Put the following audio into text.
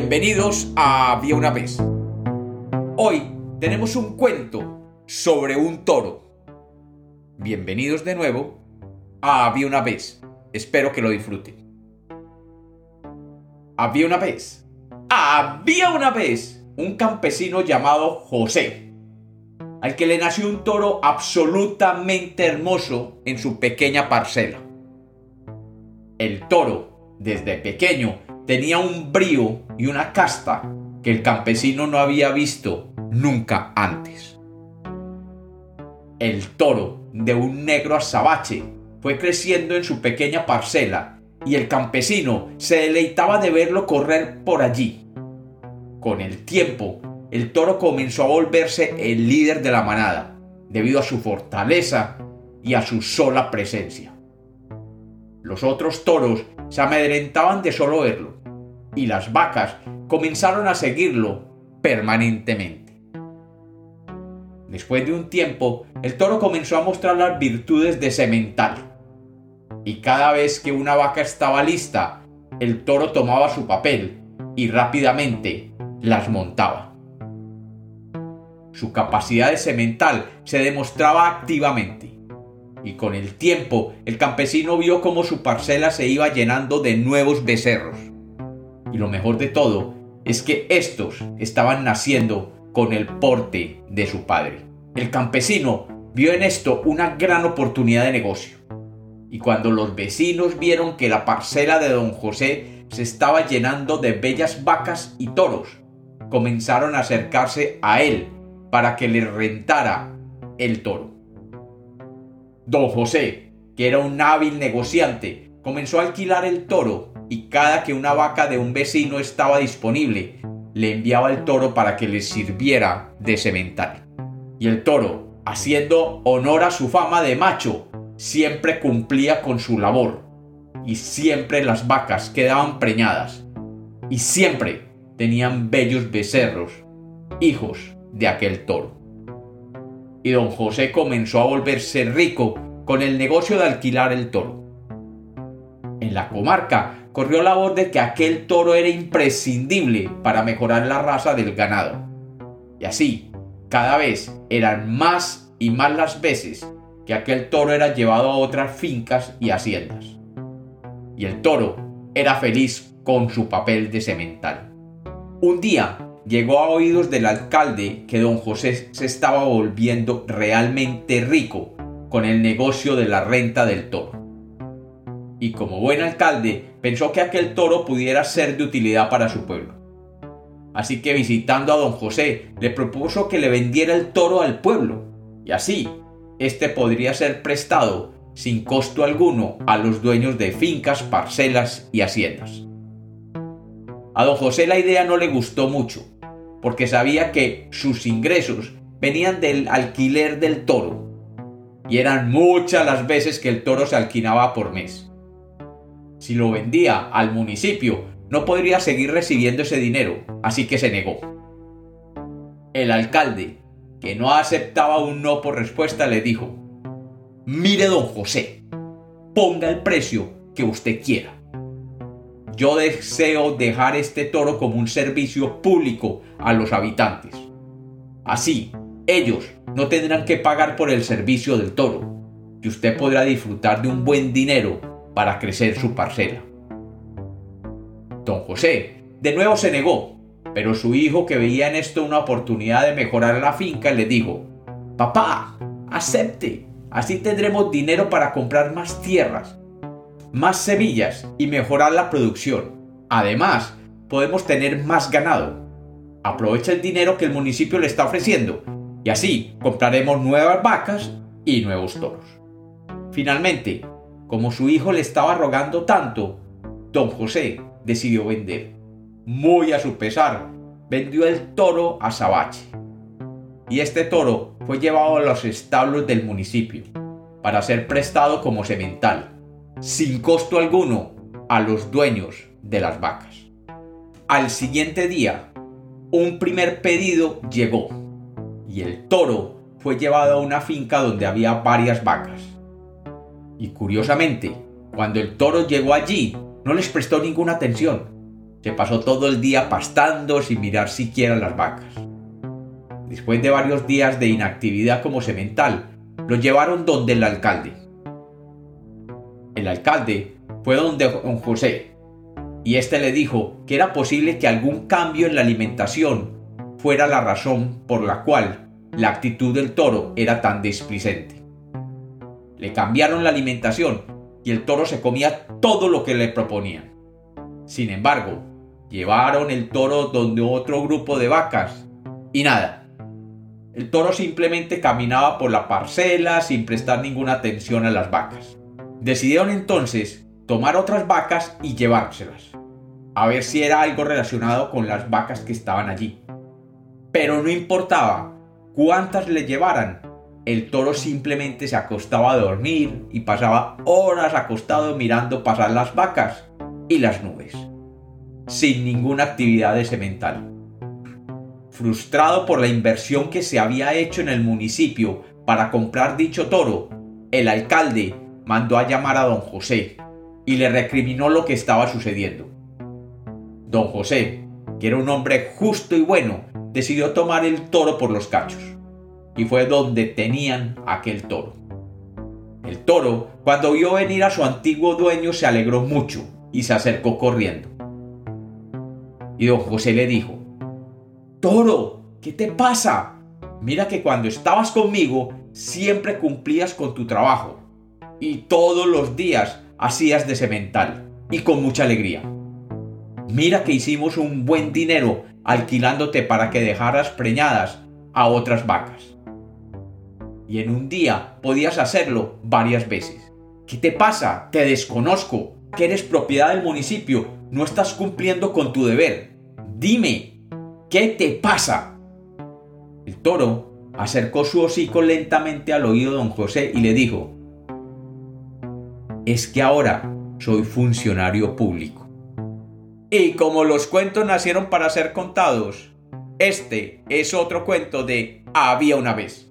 Bienvenidos a Había una vez. Hoy tenemos un cuento sobre un toro. Bienvenidos de nuevo a Había una vez. Espero que lo disfruten. Había una vez. Había una vez un campesino llamado José, al que le nació un toro absolutamente hermoso en su pequeña parcela. El toro, desde pequeño, tenía un brío y una casta que el campesino no había visto nunca antes. El toro, de un negro azabache, fue creciendo en su pequeña parcela y el campesino se deleitaba de verlo correr por allí. Con el tiempo, el toro comenzó a volverse el líder de la manada, debido a su fortaleza y a su sola presencia. Los otros toros se amedrentaban de solo verlo, y las vacas comenzaron a seguirlo permanentemente. Después de un tiempo, el toro comenzó a mostrar las virtudes de semental. Y cada vez que una vaca estaba lista, el toro tomaba su papel y rápidamente las montaba. Su capacidad de semental se demostraba activamente. Y con el tiempo, el campesino vio cómo su parcela se iba llenando de nuevos becerros. Y lo mejor de todo es que estos estaban naciendo con el porte de su padre. El campesino vio en esto una gran oportunidad de negocio. Y cuando los vecinos vieron que la parcela de don José se estaba llenando de bellas vacas y toros, comenzaron a acercarse a él para que les rentara el toro. Don José, que era un hábil negociante, comenzó a alquilar el toro y cada que una vaca de un vecino estaba disponible, le enviaba el toro para que le sirviera de cemental. Y el toro, haciendo honor a su fama de macho, siempre cumplía con su labor. Y siempre las vacas quedaban preñadas. Y siempre tenían bellos becerros, hijos de aquel toro. Y don José comenzó a volverse rico con el negocio de alquilar el toro. En la comarca corrió la voz de que aquel toro era imprescindible para mejorar la raza del ganado. Y así, cada vez eran más y más las veces que aquel toro era llevado a otras fincas y haciendas. Y el toro era feliz con su papel de semental. Un día llegó a oídos del alcalde que don José se estaba volviendo realmente rico con el negocio de la renta del toro y como buen alcalde pensó que aquel toro pudiera ser de utilidad para su pueblo. Así que visitando a don José le propuso que le vendiera el toro al pueblo y así éste podría ser prestado sin costo alguno a los dueños de fincas, parcelas y haciendas. A don José la idea no le gustó mucho, porque sabía que sus ingresos venían del alquiler del toro, y eran muchas las veces que el toro se alquilaba por mes. Si lo vendía al municipio, no podría seguir recibiendo ese dinero, así que se negó. El alcalde, que no aceptaba un no por respuesta, le dijo, Mire don José, ponga el precio que usted quiera. Yo deseo dejar este toro como un servicio público a los habitantes. Así, ellos no tendrán que pagar por el servicio del toro, y usted podrá disfrutar de un buen dinero para crecer su parcela. Don José de nuevo se negó, pero su hijo que veía en esto una oportunidad de mejorar la finca le dijo, Papá, acepte, así tendremos dinero para comprar más tierras, más semillas y mejorar la producción. Además, podemos tener más ganado. Aprovecha el dinero que el municipio le está ofreciendo y así compraremos nuevas vacas y nuevos toros. Finalmente, como su hijo le estaba rogando tanto, don José decidió vender. Muy a su pesar, vendió el toro a Sabache. Y este toro fue llevado a los establos del municipio para ser prestado como semental, sin costo alguno, a los dueños de las vacas. Al siguiente día, un primer pedido llegó y el toro fue llevado a una finca donde había varias vacas. Y curiosamente, cuando el toro llegó allí, no les prestó ninguna atención. Se pasó todo el día pastando sin mirar siquiera las vacas. Después de varios días de inactividad como semental, lo llevaron donde el alcalde. El alcalde fue donde don José, y éste le dijo que era posible que algún cambio en la alimentación fuera la razón por la cual la actitud del toro era tan displicente. Le cambiaron la alimentación y el toro se comía todo lo que le proponían. Sin embargo, llevaron el toro donde otro grupo de vacas y nada. El toro simplemente caminaba por la parcela sin prestar ninguna atención a las vacas. Decidieron entonces tomar otras vacas y llevárselas, a ver si era algo relacionado con las vacas que estaban allí. Pero no importaba cuántas le llevaran, el toro simplemente se acostaba a dormir y pasaba horas acostado mirando pasar las vacas y las nubes, sin ninguna actividad de semental. Frustrado por la inversión que se había hecho en el municipio para comprar dicho toro, el alcalde mandó a llamar a don José y le recriminó lo que estaba sucediendo. Don José, que era un hombre justo y bueno, decidió tomar el toro por los cachos. Y fue donde tenían aquel toro. El toro, cuando vio venir a su antiguo dueño, se alegró mucho y se acercó corriendo. Y don José le dijo, Toro, ¿qué te pasa? Mira que cuando estabas conmigo siempre cumplías con tu trabajo y todos los días hacías de semental y con mucha alegría. Mira que hicimos un buen dinero alquilándote para que dejaras preñadas a otras vacas. Y en un día podías hacerlo varias veces. ¿Qué te pasa? Te desconozco. Que eres propiedad del municipio. No estás cumpliendo con tu deber. Dime, ¿qué te pasa? El toro acercó su hocico lentamente al oído de don José y le dijo, es que ahora soy funcionario público. Y como los cuentos nacieron para ser contados, este es otro cuento de Había una vez.